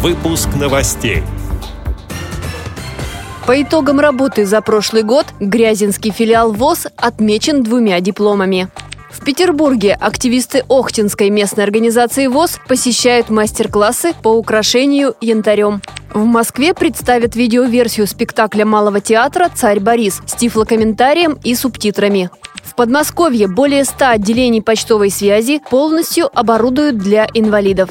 Выпуск новостей. По итогам работы за прошлый год Грязинский филиал ВОЗ отмечен двумя дипломами. В Петербурге активисты Охтинской местной организации ВОЗ посещают мастер-классы по украшению янтарем. В Москве представят видеоверсию спектакля Малого театра «Царь Борис» с тифлокомментарием и субтитрами. В Подмосковье более 100 отделений почтовой связи полностью оборудуют для инвалидов.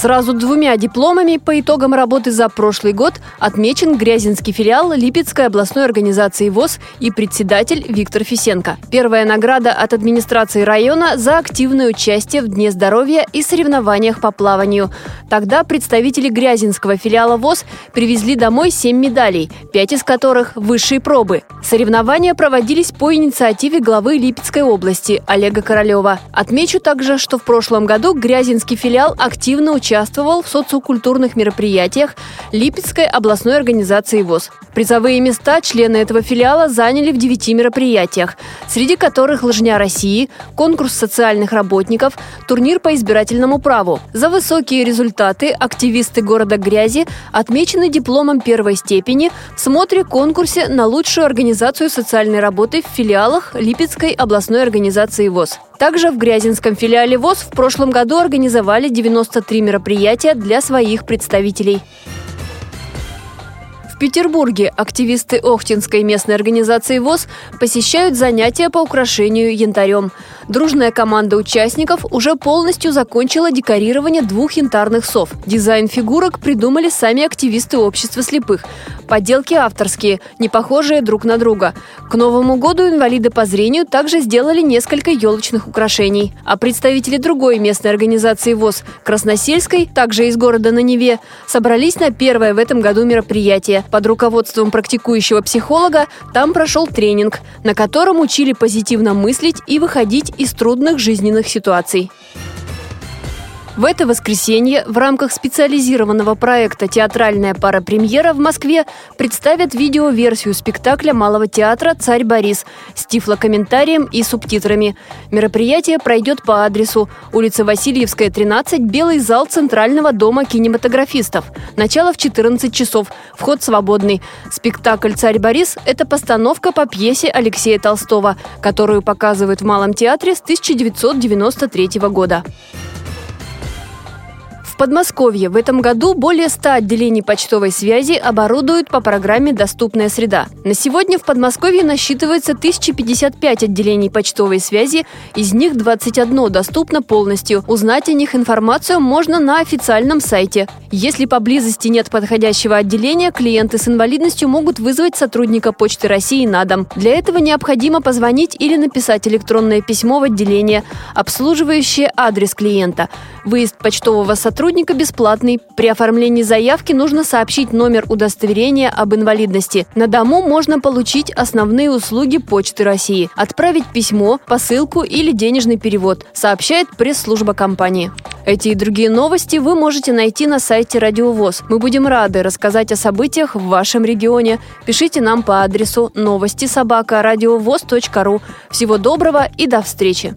Сразу двумя дипломами по итогам работы за прошлый год отмечен Грязинский филиал Липецкой областной организации ВОЗ и председатель Виктор Фисенко. Первая награда от администрации района за активное участие в Дне здоровья и соревнованиях по плаванию. Тогда представители Грязинского филиала ВОЗ привезли домой семь медалей, пять из которых – высшие пробы. Соревнования проводились по инициативе главы Липецкой области Олега Королева. Отмечу также, что в прошлом году Грязинский филиал активно участвовал участвовал в социокультурных мероприятиях Липецкой областной организации ВОЗ. Призовые места члены этого филиала заняли в девяти мероприятиях, среди которых «Лыжня России», конкурс социальных работников, турнир по избирательному праву. За высокие результаты активисты города Грязи отмечены дипломом первой степени в смотре-конкурсе на лучшую организацию социальной работы в филиалах Липецкой областной организации ВОЗ. Также в Грязинском филиале ВОЗ в прошлом году организовали 93 мероприятия для своих представителей. Петербурге активисты Охтинской местной организации ВОЗ посещают занятия по украшению янтарем. Дружная команда участников уже полностью закончила декорирование двух янтарных сов. Дизайн фигурок придумали сами активисты общества слепых. Поделки авторские, не похожие друг на друга. К Новому году инвалиды по зрению также сделали несколько елочных украшений. А представители другой местной организации ВОЗ Красносельской, также из города на Неве, собрались на первое в этом году мероприятие. Под руководством практикующего психолога там прошел тренинг, на котором учили позитивно мыслить и выходить из трудных жизненных ситуаций. В это воскресенье в рамках специализированного проекта «Театральная пара премьера» в Москве представят видеоверсию спектакля Малого театра «Царь Борис» с тифлокомментарием и субтитрами. Мероприятие пройдет по адресу улица Васильевская, 13, Белый зал Центрального дома кинематографистов. Начало в 14 часов. Вход свободный. Спектакль «Царь Борис» – это постановка по пьесе Алексея Толстого, которую показывают в Малом театре с 1993 года. Подмосковье в этом году более 100 отделений почтовой связи оборудуют по программе «Доступная среда». На сегодня в Подмосковье насчитывается 1055 отделений почтовой связи, из них 21 доступно полностью. Узнать о них информацию можно на официальном сайте. Если поблизости нет подходящего отделения, клиенты с инвалидностью могут вызвать сотрудника Почты России на дом. Для этого необходимо позвонить или написать электронное письмо в отделение, обслуживающее адрес клиента. Выезд почтового сотрудника сотрудника бесплатный. При оформлении заявки нужно сообщить номер удостоверения об инвалидности. На дому можно получить основные услуги Почты России. Отправить письмо, посылку или денежный перевод, сообщает пресс-служба компании. Эти и другие новости вы можете найти на сайте Радиовоз. Мы будем рады рассказать о событиях в вашем регионе. Пишите нам по адресу новости собака ру. Всего доброго и до встречи!